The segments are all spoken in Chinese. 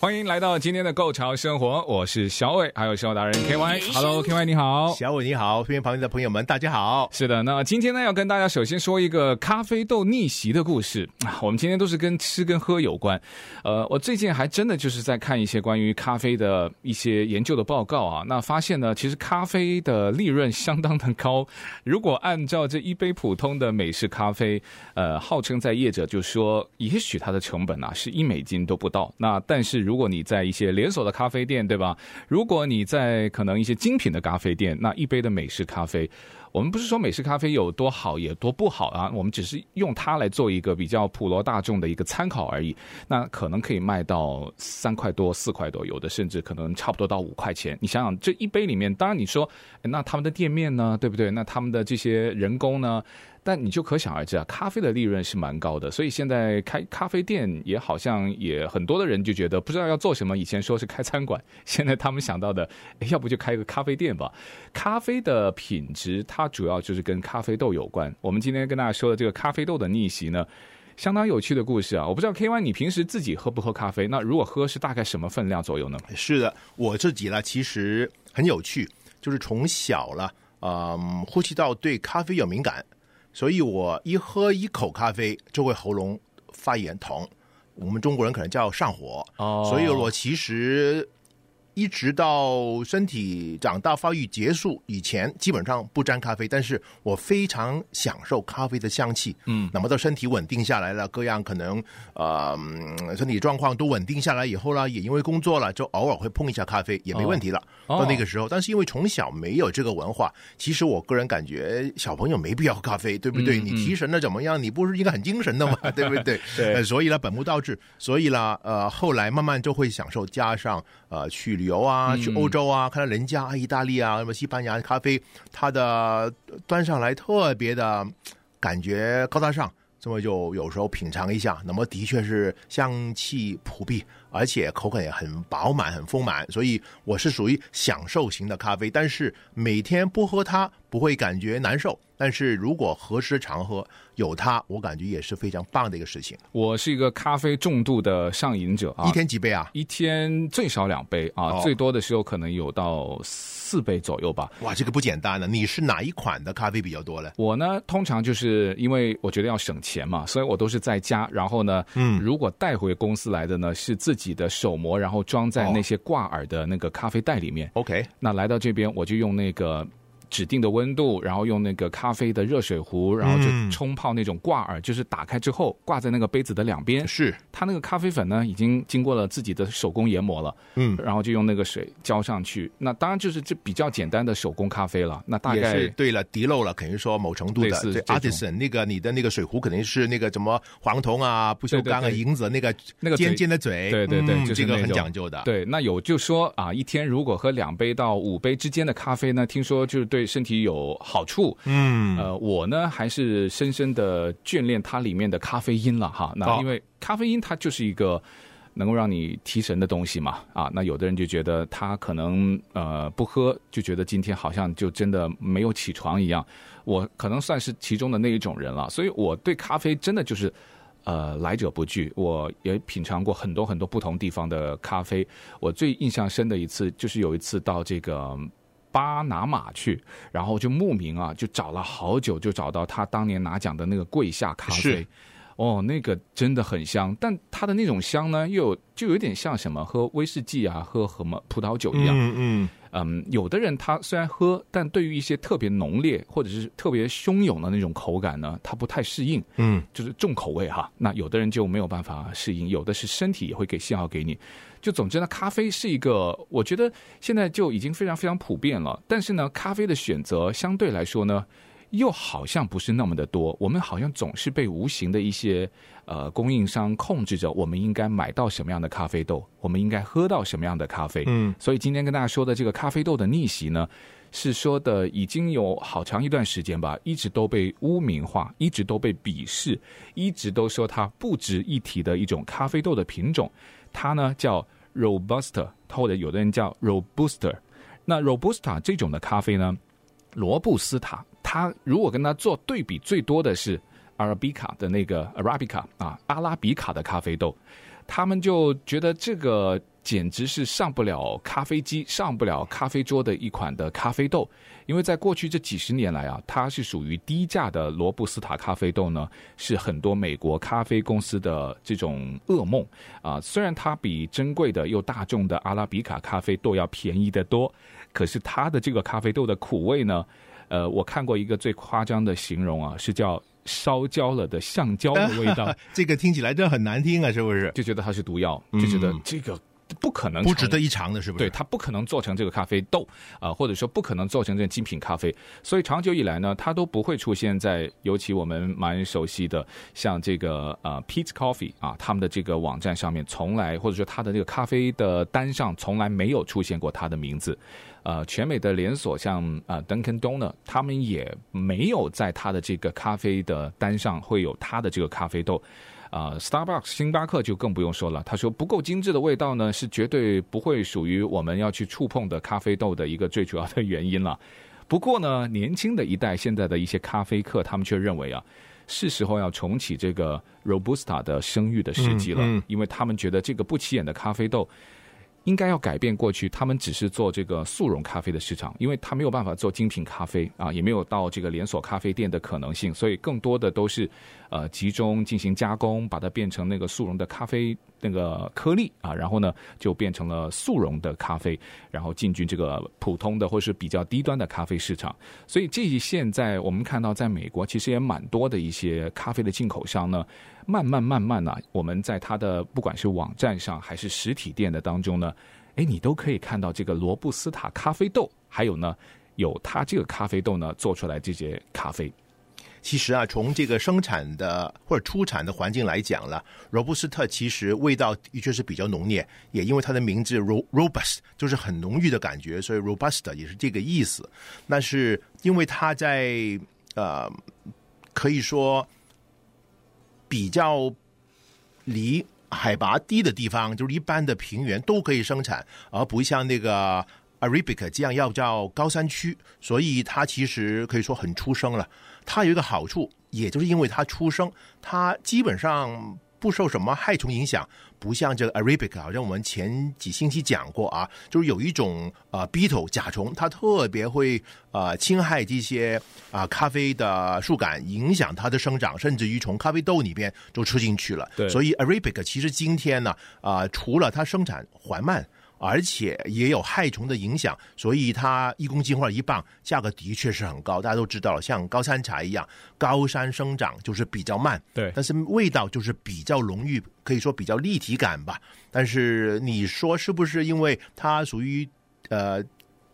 欢迎来到今天的《Go 潮生活》，我是小伟，还有生活达人 K Y。Hello，K Y 你好，小伟你好，身边旁边的朋友们大家好。是的，那今天呢要跟大家首先说一个咖啡豆逆袭的故事啊。我们今天都是跟吃跟喝有关。呃，我最近还真的就是在看一些关于咖啡的一些研究的报告啊。那发现呢，其实咖啡的利润相当的高。如果按照这一杯普通的美式咖啡，呃，号称在业者就说，也许它的成本啊是一美金都不到。那但是。如如果你在一些连锁的咖啡店，对吧？如果你在可能一些精品的咖啡店，那一杯的美式咖啡，我们不是说美式咖啡有多好也多不好啊，我们只是用它来做一个比较普罗大众的一个参考而已。那可能可以卖到三块多、四块多，有的甚至可能差不多到五块钱。你想想，这一杯里面，当然你说，那他们的店面呢，对不对？那他们的这些人工呢？但你就可想而知啊，咖啡的利润是蛮高的，所以现在开咖啡店也好像也很多的人就觉得不知道要做什么。以前说是开餐馆，现在他们想到的，要不就开个咖啡店吧。咖啡的品质，它主要就是跟咖啡豆有关。我们今天跟大家说的这个咖啡豆的逆袭呢，相当有趣的故事啊。我不知道 KY 你平时自己喝不喝咖啡？那如果喝是大概什么分量左右呢？是的，我自己呢其实很有趣，就是从小了，嗯，呼吸道对咖啡有敏感。所以我一喝一口咖啡就会喉咙发炎疼，我们中国人可能叫上火。哦，所以我其实。一直到身体长大发育结束以前，基本上不沾咖啡。但是我非常享受咖啡的香气。嗯，那么到身体稳定下来了，各样可能呃身体状况都稳定下来以后呢，也因为工作了，就偶尔会碰一下咖啡也没问题了。哦、到那个时候，但是因为从小没有这个文化，其实我个人感觉小朋友没必要喝咖啡，对不对？嗯、你提神的怎么样？你不是应该很精神的吗？对不对？对、呃。所以呢，本末倒置。所以呢，呃，后来慢慢就会享受，加上呃去旅游。啊，去欧洲啊，看到人家意大利啊，什么西班牙咖啡，它的端上来特别的感觉高大上，这么就有时候品尝一下，那么的确是香气扑鼻，而且口感也很饱满、很丰满，所以我是属于享受型的咖啡，但是每天不喝它不会感觉难受。但是如果合适常喝，有它，我感觉也是非常棒的一个事情。我是一个咖啡重度的上瘾者啊，一天几杯啊？一天最少两杯啊，哦、最多的时候可能有到四杯左右吧。哇，这个不简单了。你是哪一款的咖啡比较多呢？我呢，通常就是因为我觉得要省钱嘛，所以我都是在家。然后呢，嗯，如果带回公司来的呢，是自己的手磨，然后装在那些挂耳的那个咖啡袋里面。OK，那来到这边我就用那个。指定的温度，然后用那个咖啡的热水壶，然后就冲泡那种挂耳，嗯、就是打开之后挂在那个杯子的两边。是，它那个咖啡粉呢，已经经过了自己的手工研磨了。嗯，然后就用那个水浇上去。那当然就是这比较简单的手工咖啡了。那大概是对了，滴漏了，肯定说某程度的。对，artisan 那个你的那个水壶肯定是那个什么黄铜啊、不锈钢啊、银子那个那个尖尖的嘴。对对对，嗯、这个很讲究的。对，那有就说啊，一天如果喝两杯到五杯之间的咖啡呢，听说就是对身体有好处，嗯，呃，我呢还是深深的眷恋它里面的咖啡因了哈。那因为咖啡因它就是一个能够让你提神的东西嘛，啊，那有的人就觉得他可能呃不喝就觉得今天好像就真的没有起床一样。我可能算是其中的那一种人了，所以我对咖啡真的就是呃来者不拒。我也品尝过很多很多不同地方的咖啡，我最印象深的一次就是有一次到这个。巴拿马去，然后就慕名啊，就找了好久，就找到他当年拿奖的那个桂下咖啡。哦，那个真的很香，但它的那种香呢，又有就有点像什么喝威士忌啊，喝什么葡萄酒一样。嗯嗯。嗯，有的人他虽然喝，但对于一些特别浓烈或者是特别汹涌的那种口感呢，他不太适应。嗯，就是重口味哈。那有的人就没有办法适应，有的是身体也会给信号给你。就总之呢，咖啡是一个，我觉得现在就已经非常非常普遍了。但是呢，咖啡的选择相对来说呢，又好像不是那么的多。我们好像总是被无形的一些呃供应商控制着，我们应该买到什么样的咖啡豆，我们应该喝到什么样的咖啡。嗯，所以今天跟大家说的这个咖啡豆的逆袭呢，是说的已经有好长一段时间吧，一直都被污名化，一直都被鄙视，一直都说它不值一提的一种咖啡豆的品种，它呢叫 Robusta，或者有的人叫 Robuster。那 Robusta 这种的咖啡呢，罗布斯塔，他如果跟他做对比，最多的是阿拉比卡的那个 Arabica 啊，阿拉比卡的咖啡豆，他们就觉得这个。简直是上不了咖啡机、上不了咖啡桌的一款的咖啡豆，因为在过去这几十年来啊，它是属于低价的罗布斯塔咖啡豆呢，是很多美国咖啡公司的这种噩梦啊。虽然它比珍贵的又大众的阿拉比卡咖啡豆要便宜得多，可是它的这个咖啡豆的苦味呢，呃，我看过一个最夸张的形容啊，是叫。烧焦了的橡胶的味道，这个听起来真很难听啊，是不是？就觉得它是毒药，就觉得这个。不可能不值得一尝的，是不是？对，它不可能做成这个咖啡豆啊、呃，或者说不可能做成这个精品咖啡。所以长久以来呢，它都不会出现在尤其我们蛮熟悉的像这个呃 Peet's Coffee 啊，他们的这个网站上面从来或者说它的这个咖啡的单上从来没有出现过它的名字。呃，全美的连锁像啊、呃、Dunkin' Donut，他们也没有在它的这个咖啡的单上会有它的这个咖啡豆。啊、呃，Starbucks 星巴克就更不用说了。他说不够精致的味道呢，是绝对不会属于我们要去触碰的咖啡豆的一个最主要的原因了。不过呢，年轻的一代现在的一些咖啡客，他们却认为啊，是时候要重启这个 Robusta 的声誉的时机了，因为他们觉得这个不起眼的咖啡豆。应该要改变过去，他们只是做这个速溶咖啡的市场，因为他没有办法做精品咖啡啊，也没有到这个连锁咖啡店的可能性，所以更多的都是呃集中进行加工，把它变成那个速溶的咖啡那个颗粒啊，然后呢就变成了速溶的咖啡，然后进军这个普通的或是比较低端的咖啡市场。所以这一现在我们看到，在美国其实也蛮多的一些咖啡的进口商呢。慢慢慢慢呢、我们在它的不管是网站上还是实体店的当中呢，哎，你都可以看到这个罗布斯塔咖啡豆，还有呢，有它这个咖啡豆呢做出来这些咖啡。其实啊，从这个生产的或者出产的环境来讲了，罗布斯特其实味道的确是比较浓烈，也因为它的名字 robust 就是很浓郁的感觉，所以 robust 也是这个意思。那是因为它在呃，可以说。比较离海拔低的地方，就是一般的平原都可以生产，而不像那个 Arabica 这样要叫高山区，所以它其实可以说很出生了。它有一个好处，也就是因为它出生，它基本上。不受什么害虫影响，不像这个 Arabica，好像我们前几星期讲过啊，就是有一种呃 beetle 甲虫，它特别会呃侵害这些啊、呃、咖啡的树干，影响它的生长，甚至于从咖啡豆里边就吃进去了。对，所以 Arabica 其实今天呢啊、呃，除了它生产缓慢。而且也有害虫的影响，所以它一公斤或者一磅价格的确是很高。大家都知道了，像高山茶一样，高山生长就是比较慢，对，但是味道就是比较浓郁，可以说比较立体感吧。但是你说是不是因为它属于呃，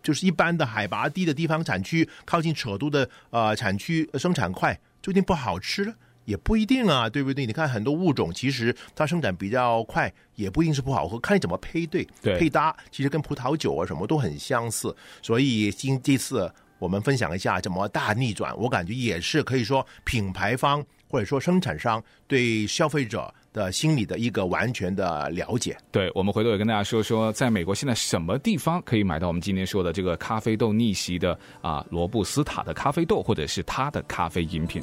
就是一般的海拔低的地方产区，靠近扯都的呃产区生产快，就一定不好吃了？也不一定啊，对不对？你看很多物种，其实它生长比较快，也不一定是不好喝，看你怎么配对，对配搭，其实跟葡萄酒啊什么都很相似。所以今这次我们分享一下怎么大逆转，我感觉也是可以说品牌方或者说生产商对消费者的心理的一个完全的了解。对，我们回头也跟大家说说，在美国现在什么地方可以买到我们今天说的这个咖啡豆逆袭的啊罗布斯塔的咖啡豆，或者是它的咖啡饮品。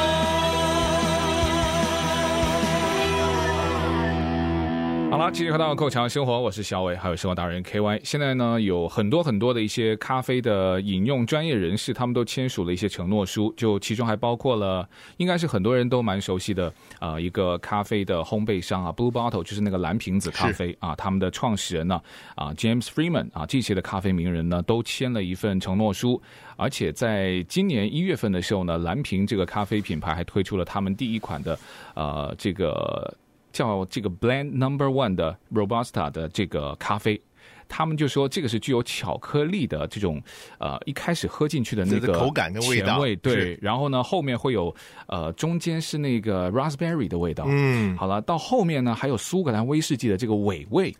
好了，继续回到购潮生活，我是小伟，还有生活达人 KY。现在呢，有很多很多的一些咖啡的饮用专业人士，他们都签署了一些承诺书，就其中还包括了，应该是很多人都蛮熟悉的啊、一个咖啡的烘焙商啊，Blue Bottle，就是那个蓝瓶子咖啡啊，他们的创始人呢啊，James Freeman 啊，这些的咖啡名人呢，都签了一份承诺书，而且在今年一月份的时候呢，蓝瓶这个咖啡品牌还推出了他们第一款的呃这个。叫这个 Blend Number One 的 Robusta 的这个咖啡，他们就说这个是具有巧克力的这种呃，一开始喝进去的那个口感跟味道，对，然后呢后面会有呃中间是那个 Raspberry 的味道，嗯，好了，到后面呢还有苏格兰威士忌的这个尾味。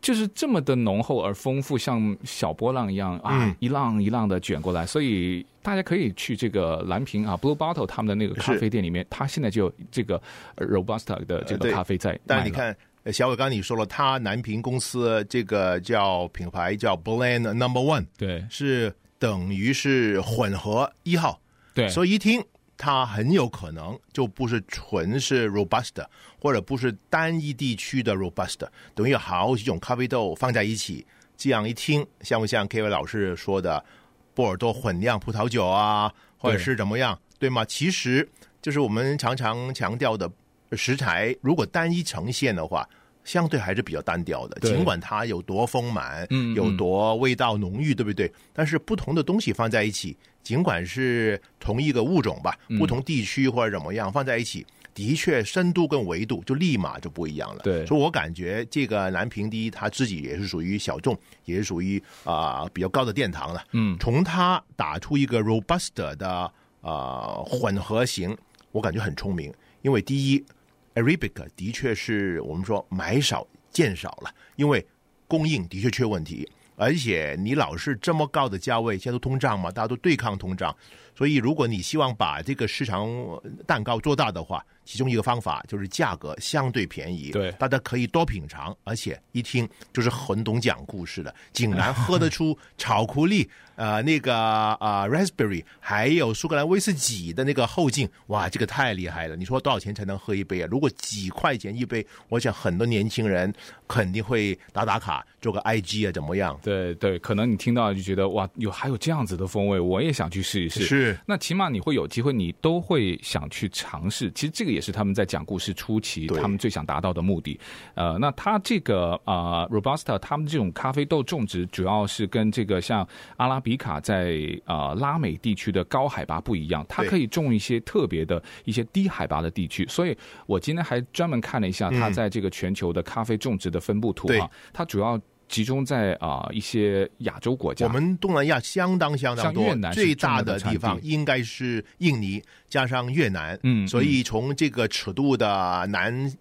就是这么的浓厚而丰富，像小波浪一样啊，一浪一浪的卷过来。所以大家可以去这个蓝瓶啊，Blue Bottle 他们的那个咖啡店里面，他现在就有这个 Robusta 的这个咖啡在。但是你看，小伟刚刚你说了，他南平公司这个叫品牌叫 Blend Number One，对，是等于是混合一号，对，所以一听。它很有可能就不是纯是 robust，或者不是单一地区的 robust，等于有好几种咖啡豆放在一起，这样一听像不像 K V 老师说的波尔多混酿葡萄酒啊，或者是怎么样，对吗？其实就是我们常常强调的食材，如果单一呈现的话，相对还是比较单调的。尽管它有多丰满，嗯，有多味道浓郁，对不对？但是不同的东西放在一起。尽管是同一个物种吧，不同地区或者怎么样放在一起，的确深度跟维度就立马就不一样了。对，所以我感觉这个南平第一，他自己也是属于小众，也是属于啊、呃、比较高的殿堂了。嗯，从他打出一个 Robusta 的啊、呃、混合型，我感觉很聪明，因为第一 Arabic 的确是我们说买少见少了，因为供应的确缺问题。而且你老是这么高的价位，现在都通胀嘛，大家都对抗通胀，所以如果你希望把这个市场蛋糕做大的话，其中一个方法就是价格相对便宜，对，大家可以多品尝，而且一听就是很懂讲故事的，竟然喝得出巧克力。呃，那个啊、呃、，raspberry，还有苏格兰威士忌的那个后劲，哇，这个太厉害了！你说多少钱才能喝一杯啊？如果几块钱一杯，我想很多年轻人肯定会打打卡，做个 IG 啊，怎么样？对对，可能你听到就觉得哇，有还有这样子的风味，我也想去试一试。是，那起码你会有机会，你都会想去尝试。其实这个也是他们在讲故事初期，他们最想达到的目的。呃，那他这个啊、呃、，Robusta，他们这种咖啡豆种植主要是跟这个像阿拉比。卡在啊、呃、拉美地区的高海拔不一样，它可以种一些特别的一些低海拔的地区，所以我今天还专门看了一下它在这个全球的咖啡种植的分布图啊，它主要集中在啊、呃、一些亚洲国家，我们东南亚相当相当多，最大的地方应该是印尼加上越南，嗯，所以从这个尺度的南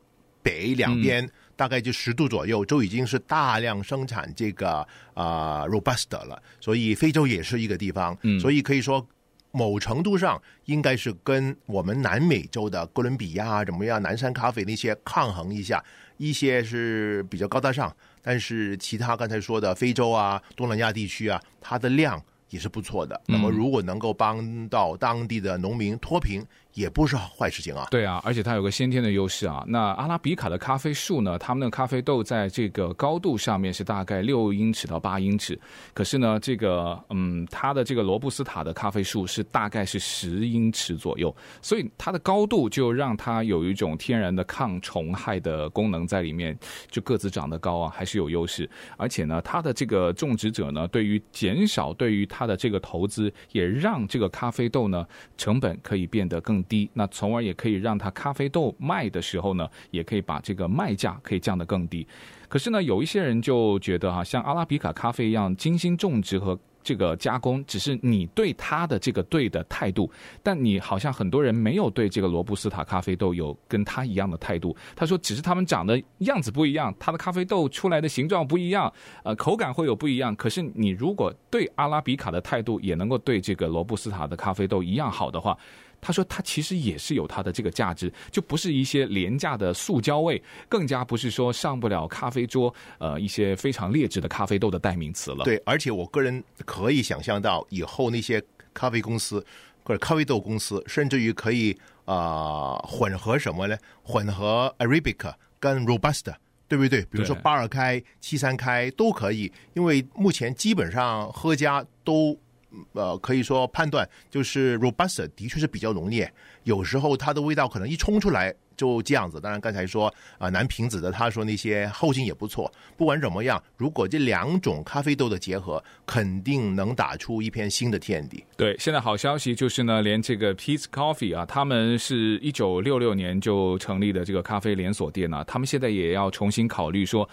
北两边。嗯大概就十度左右，就已经是大量生产这个啊、呃、Robusta 了。所以非洲也是一个地方，嗯，所以可以说某程度上应该是跟我们南美洲的哥伦比亚怎么样，南山咖啡那些抗衡一下。一些是比较高大上，但是其他刚才说的非洲啊、东南亚地区啊，它的量也是不错的。那么如果能够帮到当地的农民脱贫。也不是坏事情啊。对啊，而且它有个先天的优势啊。那阿拉比卡的咖啡树呢，他们的咖啡豆在这个高度上面是大概六英尺到八英尺，可是呢，这个嗯，它的这个罗布斯塔的咖啡树是大概是十英尺左右，所以它的高度就让它有一种天然的抗虫害的功能在里面，就个子长得高啊，还是有优势。而且呢，它的这个种植者呢，对于减少对于它的这个投资，也让这个咖啡豆呢成本可以变得更低，那从而也可以让它咖啡豆卖的时候呢，也可以把这个卖价可以降得更低。可是呢，有一些人就觉得哈，像阿拉比卡咖啡一样精心种植和这个加工，只是你对它的这个对的态度，但你好像很多人没有对这个罗布斯塔咖啡豆有跟它一样的态度。他说，只是他们长得样子不一样，它的咖啡豆出来的形状不一样，呃，口感会有不一样。可是你如果对阿拉比卡的态度也能够对这个罗布斯塔的咖啡豆一样好的话。他说：“他其实也是有它的这个价值，就不是一些廉价的塑胶味，更加不是说上不了咖啡桌，呃，一些非常劣质的咖啡豆的代名词了。”对，而且我个人可以想象到，以后那些咖啡公司或者咖啡豆公司，甚至于可以啊、呃、混合什么呢？混合 Arabica 跟 Robusta。对不对？比如说八二开、七三开都可以，因为目前基本上喝家都呃可以说判断，就是 Robusta 的确是比较浓烈，有时候它的味道可能一冲出来。就这样子，当然刚才说啊、呃，南瓶子的他说那些后劲也不错。不管怎么样，如果这两种咖啡豆的结合，肯定能打出一片新的天地。对，现在好消息就是呢，连这个 Peace Coffee 啊，他们是一九六六年就成立的这个咖啡连锁店呢、他们现在也要重新考虑说。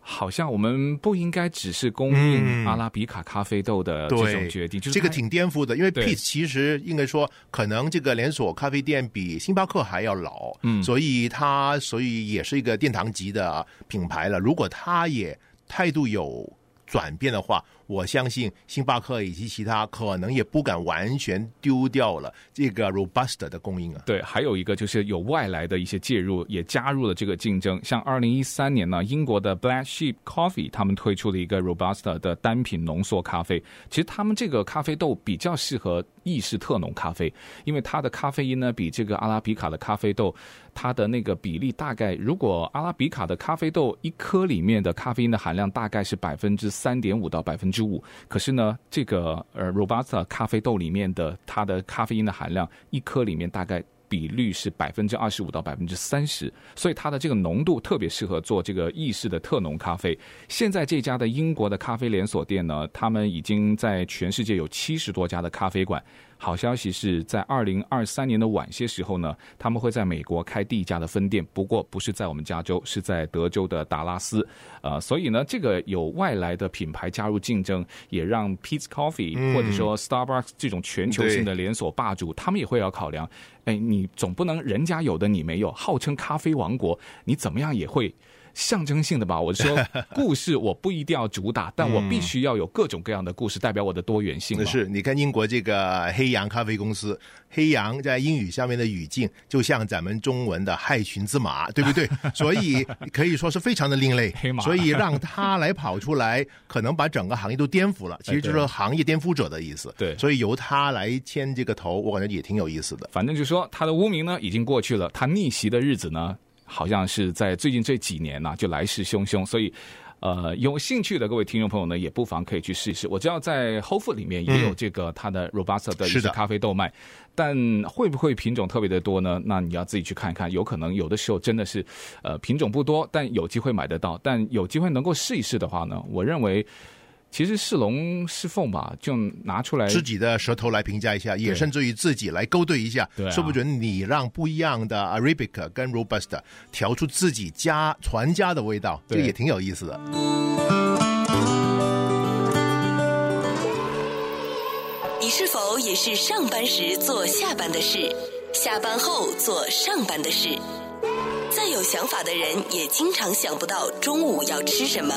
好像我们不应该只是供应阿拉比卡咖啡豆的这种决定，嗯、就是这个挺颠覆的。因为 Peet's 其实应该说，可能这个连锁咖啡店比星巴克还要老，嗯，所以它所以也是一个殿堂级的品牌了。如果它也态度有转变的话，我相信星巴克以及其他可能也不敢完全丢掉了这个 robust 的供应啊。对，还有一个就是有外来的一些介入，也加入了这个竞争。像二零一三年呢，英国的 Black Sheep Coffee 他们推出了一个 robust 的单品浓缩咖啡。其实他们这个咖啡豆比较适合意式特浓咖啡，因为它的咖啡因呢比这个阿拉比卡的咖啡豆，它的那个比例大概，如果阿拉比卡的咖啡豆一颗里面的咖啡因的含量大概是百分之三点五到百分之十五，可是呢，这个呃 Robusta 咖啡豆里面的它的咖啡因的含量一颗里面大概比率是百分之二十五到百分之三十，所以它的这个浓度特别适合做这个意式的特浓咖啡。现在这家的英国的咖啡连锁店呢，他们已经在全世界有七十多家的咖啡馆。好消息是在二零二三年的晚些时候呢，他们会在美国开第一家的分店，不过不是在我们加州，是在德州的达拉斯。呃，所以呢，这个有外来的品牌加入竞争，也让 Peet's Coffee 或者说 Starbucks 这种全球性的连锁霸主，他们也会要考量，哎，你总不能人家有的你没有，号称咖啡王国，你怎么样也会。象征性的吧，我说 故事我不一定要主打，但我必须要有各种各样的故事，代表我的多元性。是，你看英国这个黑羊咖啡公司，黑羊在英语下面的语境就像咱们中文的害群之马，对不对？所以可以说是非常的另类。黑马，所以让他来跑出来，可能把整个行业都颠覆了。其实就是行业颠覆者的意思。对，所以由他来牵这个头，我感觉也挺有意思的。反正就是说他的污名呢已经过去了，他逆袭的日子呢。好像是在最近这几年呢、啊，就来势汹汹，所以，呃，有兴趣的各位听众朋友呢，也不妨可以去试一试。我知道在 Whole Foods 里面也有这个它的 Robusta 的一些咖啡豆卖，但会不会品种特别的多呢？那你要自己去看一看，有可能有的时候真的是，呃，品种不多，但有机会买得到。但有机会能够试一试的话呢，我认为。其实是龙是凤吧，就拿出来自己的舌头来评价一下，也甚至于自己来勾兑一下，对，说不准你让不一样的 Arabica 跟 Robusta 调出自己家传家的味道，这也挺有意思的。你是否也是上班时做下班的事，下班后做上班的事？再有想法的人也经常想不到中午要吃什么。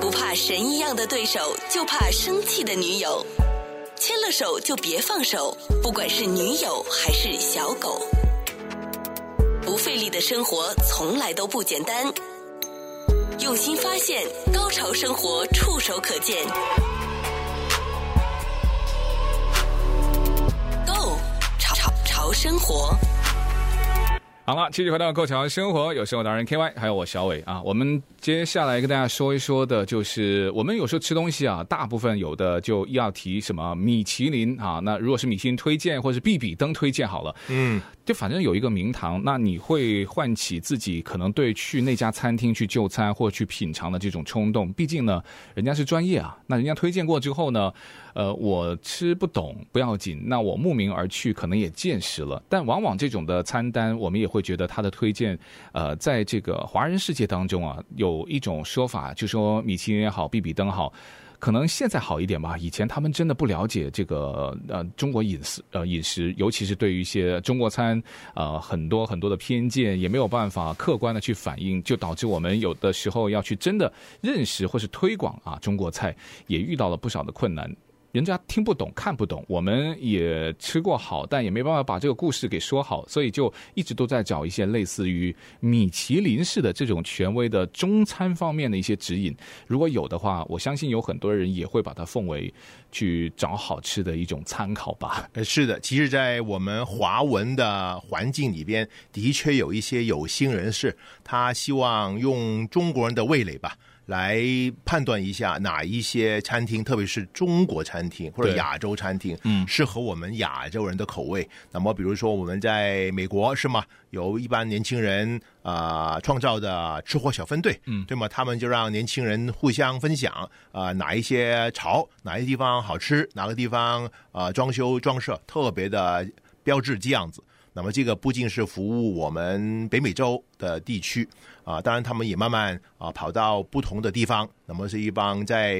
不怕神一样的对手，就怕生气的女友。牵了手就别放手，不管是女友还是小狗。不费力的生活从来都不简单。用心发现，高潮生活触手可见。Go 潮潮生活。好了，继续回到《Go 潮生活》，有生活达人 K Y，还有我小伟啊。我们接下来跟大家说一说的，就是我们有时候吃东西啊，大部分有的就要提什么米其林啊。那如果是米其林推荐，或者是必比登推荐，好了，嗯。就反正有一个名堂，那你会唤起自己可能对去那家餐厅去就餐或去品尝的这种冲动。毕竟呢，人家是专业啊。那人家推荐过之后呢，呃，我吃不懂不要紧，那我慕名而去可能也见识了。但往往这种的餐单，我们也会觉得他的推荐，呃，在这个华人世界当中啊，有有一种说法，就说米其林也好，比比登好。可能现在好一点吧，以前他们真的不了解这个呃中国饮食呃饮食，尤其是对于一些中国餐呃很多很多的偏见，也没有办法客观的去反映，就导致我们有的时候要去真的认识或是推广啊中国菜，也遇到了不少的困难。人家听不懂、看不懂，我们也吃过好，但也没办法把这个故事给说好，所以就一直都在找一些类似于米其林式的这种权威的中餐方面的一些指引。如果有的话，我相信有很多人也会把它奉为去找好吃的一种参考吧。呃，是的，其实，在我们华文的环境里边，的确有一些有心人士，他希望用中国人的味蕾吧。来判断一下哪一些餐厅，特别是中国餐厅或者亚洲餐厅，嗯，适合我们亚洲人的口味。那么，比如说我们在美国是吗？有一般年轻人啊、呃、创造的吃货小分队，嗯，对吗？他们就让年轻人互相分享啊、呃，哪一些潮，哪一些地方好吃，哪个地方啊、呃、装修装饰特别的标志这样子。那么这个不仅是服务我们北美洲的地区啊，当然他们也慢慢啊跑到不同的地方。那么是一帮在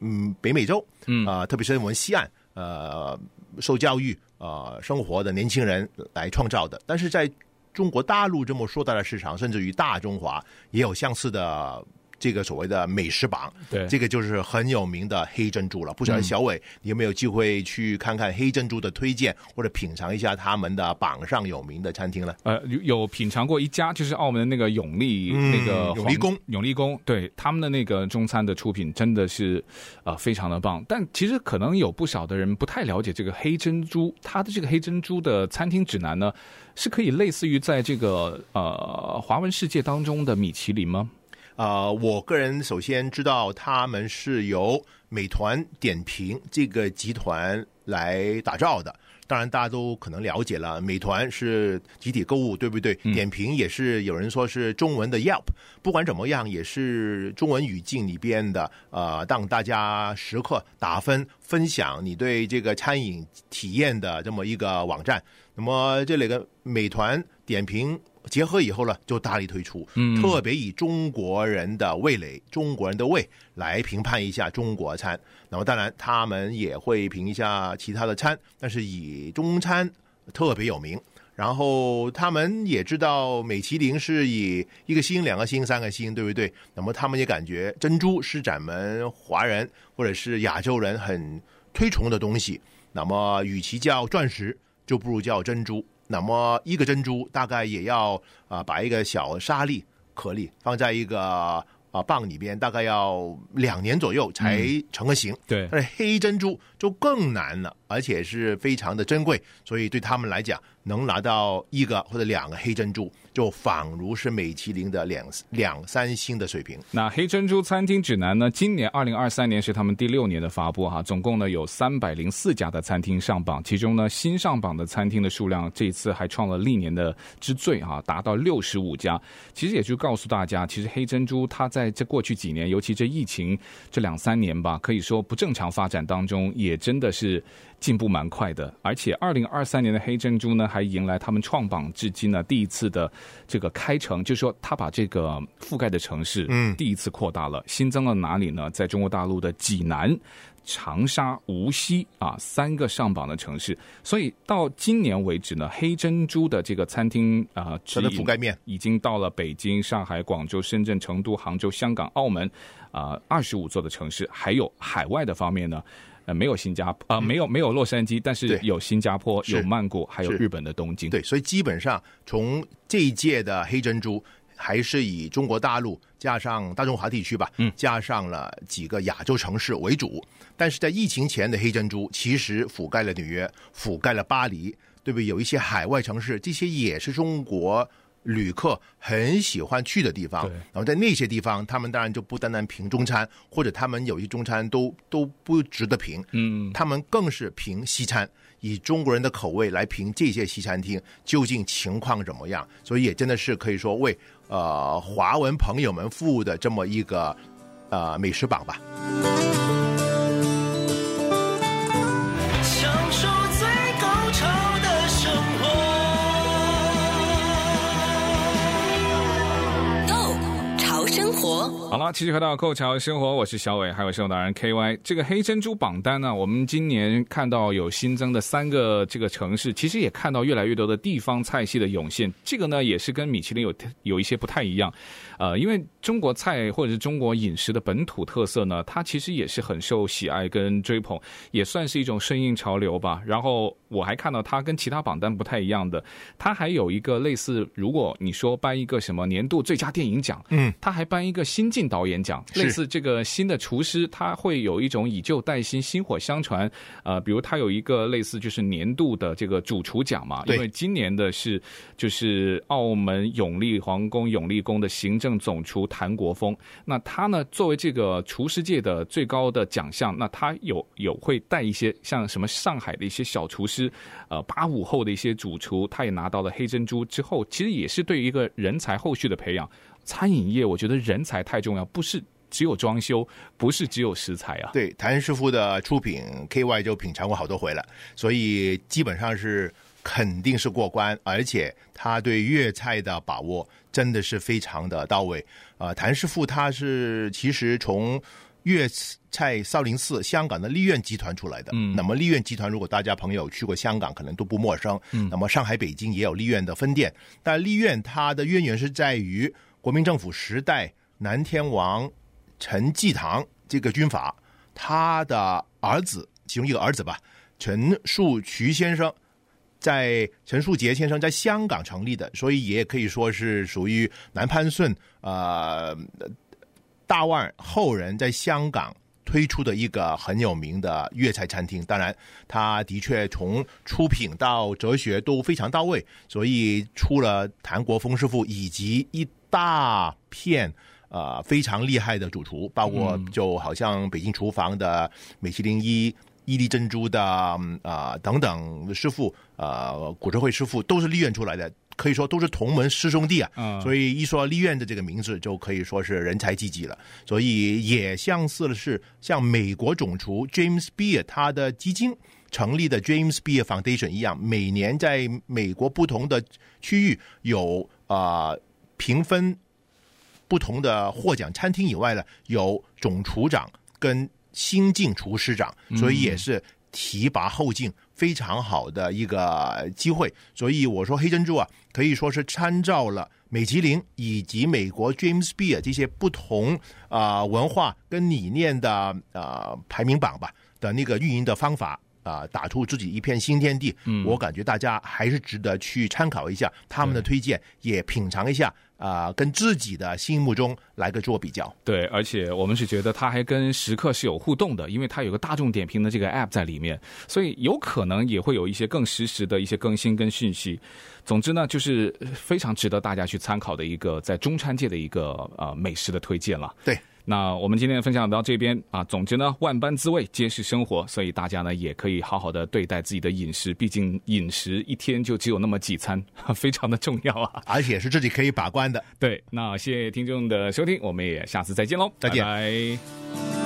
嗯北美洲，嗯啊，特别是我们西岸呃受教育啊生活的年轻人来创造的。但是在中国大陆这么硕大的市场，甚至于大中华也有相似的。这个所谓的美食榜，对，这个就是很有名的黑珍珠了。不晓得小伟，你有没有机会去看看黑珍珠的推荐，或者品尝一下他们的榜上有名的餐厅呢？呃，有品尝过一家，就是澳门的那个永利、嗯、那个永利宫，永利宫，对他们的那个中餐的出品真的是呃非常的棒。但其实可能有不少的人不太了解这个黑珍珠，它的这个黑珍珠的餐厅指南呢，是可以类似于在这个呃华文世界当中的米其林吗？呃，我个人首先知道他们是由美团点评这个集团来打造的。当然，大家都可能了解了，美团是集体购物，对不对？嗯、点评也是有人说是中文的 Yelp。不管怎么样，也是中文语境里边的呃，让大家时刻打分分享你对这个餐饮体验的这么一个网站。那么这里的美团点评。结合以后呢，就大力推出，嗯，特别以中国人的味蕾、中国人的胃来评判一下中国餐。那么当然，他们也会评一下其他的餐，但是以中餐特别有名。然后他们也知道美其林是以一个星、两个星、三个星，对不对？那么他们也感觉珍珠是咱们华人或者是亚洲人很推崇的东西。那么与其叫钻石，就不如叫珍珠。那么一个珍珠大概也要啊、呃，把一个小沙粒颗粒放在一个啊、呃、蚌里边，大概要两年左右才成个型。嗯、对，但是黑珍珠就更难了，而且是非常的珍贵，所以对他们来讲，能拿到一个或者两个黑珍珠。就仿如是米其林的两两三星的水平。那黑珍珠餐厅指南呢？今年二零二三年是他们第六年的发布哈，总共呢有三百零四家的餐厅上榜，其中呢新上榜的餐厅的数量这次还创了历年的之最哈，达到六十五家。其实也就告诉大家，其实黑珍珠它在这过去几年，尤其这疫情这两三年吧，可以说不正常发展当中，也真的是。进步蛮快的，而且二零二三年的黑珍珠呢，还迎来他们创榜至今呢第一次的这个开城，就是说他把这个覆盖的城市，嗯，第一次扩大了，新增了哪里呢？在中国大陆的济南、长沙、无锡啊三个上榜的城市，所以到今年为止呢，黑珍珠的这个餐厅啊，它的覆盖面已经到了北京、上海、广州、深圳、成都、杭州、香港、澳门啊二十五座的城市，还有海外的方面呢。呃，没有新加坡，呃，没有没有洛杉矶，但是有新加坡，有曼谷，还有日本的东京。对，所以基本上从这一届的黑珍珠，还是以中国大陆加上大中华地区吧，嗯，加上了几个亚洲城市为主。但是在疫情前的黑珍珠，其实覆盖了纽约，覆盖了巴黎，对不对？有一些海外城市，这些也是中国。旅客很喜欢去的地方，然后在那些地方，他们当然就不单单评中餐，或者他们有些中餐都都不值得评，嗯，他们更是评西餐，以中国人的口味来评这些西餐厅究竟情况怎么样，所以也真的是可以说为呃华文朋友们服务的这么一个呃美食榜吧。好了，好，继续回到《购桥生活》，我是小伟，还有生活达人 KY。这个黑珍珠榜单呢，我们今年看到有新增的三个这个城市，其实也看到越来越多的地方菜系的涌现。这个呢，也是跟米其林有有一些不太一样。呃，因为中国菜或者是中国饮食的本土特色呢，它其实也是很受喜爱跟追捧，也算是一种顺应潮流吧。然后我还看到它跟其他榜单不太一样的，它还有一个类似，如果你说颁一个什么年度最佳电影奖，嗯，它还颁一个新晋。导演奖类似这个新的厨师，他会有一种以旧带新、薪火相传。呃，比如他有一个类似就是年度的这个主厨奖嘛，因为今年的是就是澳门永利皇宫永利宫的行政总厨谭国峰。那他呢，作为这个厨师界的最高的奖项，那他有有会带一些像什么上海的一些小厨师，呃，八五后的一些主厨，他也拿到了黑珍珠之后，其实也是对于一个人才后续的培养。餐饮业，我觉得人才太重要，不是只有装修，不是只有食材啊。对，谭师傅的出品，KY 就品尝过好多回了，所以基本上是肯定是过关，而且他对粤菜的把握真的是非常的到位。啊、呃，谭师傅他是其实从粤菜少林寺香港的利苑集团出来的。嗯，那么利苑集团，如果大家朋友去过香港，可能都不陌生。嗯，那么上海、北京也有利苑的分店，但利苑它的渊源是在于。国民政府时代，南天王陈济棠这个军阀，他的儿子其中一个儿子吧，陈树渠先生，在陈树杰先生在香港成立的，所以也可以说是属于南潘顺呃大腕后人在香港推出的一个很有名的粤菜餐厅。当然，他的确从出品到哲学都非常到位，所以出了谭国峰师傅以及一。大片呃非常厉害的主厨，包括就好像北京厨房的米其林一伊利珍珠的啊、呃、等等师傅，呃古哲慧师傅都是利苑出来的，可以说都是同门师兄弟啊。所以一说利苑的这个名字，就可以说是人才济济了。所以也相似的是，像美国总厨 James Beard 他的基金成立的 James Beard Foundation 一样，每年在美国不同的区域有啊。呃评分不同的获奖餐厅以外呢，有总厨长跟新晋厨师长，所以也是提拔后进非常好的一个机会。所以我说黑珍珠啊，可以说是参照了美其林以及美国 James Beard 这些不同啊文化跟理念的啊排名榜吧的那个运营的方法啊，打出自己一片新天地。嗯我感觉大家还是值得去参考一下他们的推荐，也品尝一下。啊、呃，跟自己的心目中来个做比较，对，而且我们是觉得它还跟食客是有互动的，因为它有个大众点评的这个 app 在里面，所以有可能也会有一些更实时的一些更新跟讯息。总之呢，就是非常值得大家去参考的一个在中餐界的一个呃美食的推荐了。对。那我们今天的分享到这边啊，总之呢，万般滋味皆是生活，所以大家呢也可以好好的对待自己的饮食，毕竟饮食一天就只有那么几餐，非常的重要啊，而且是自己可以把关的。对，那谢谢听众的收听，我们也下次再见喽，再见。拜拜。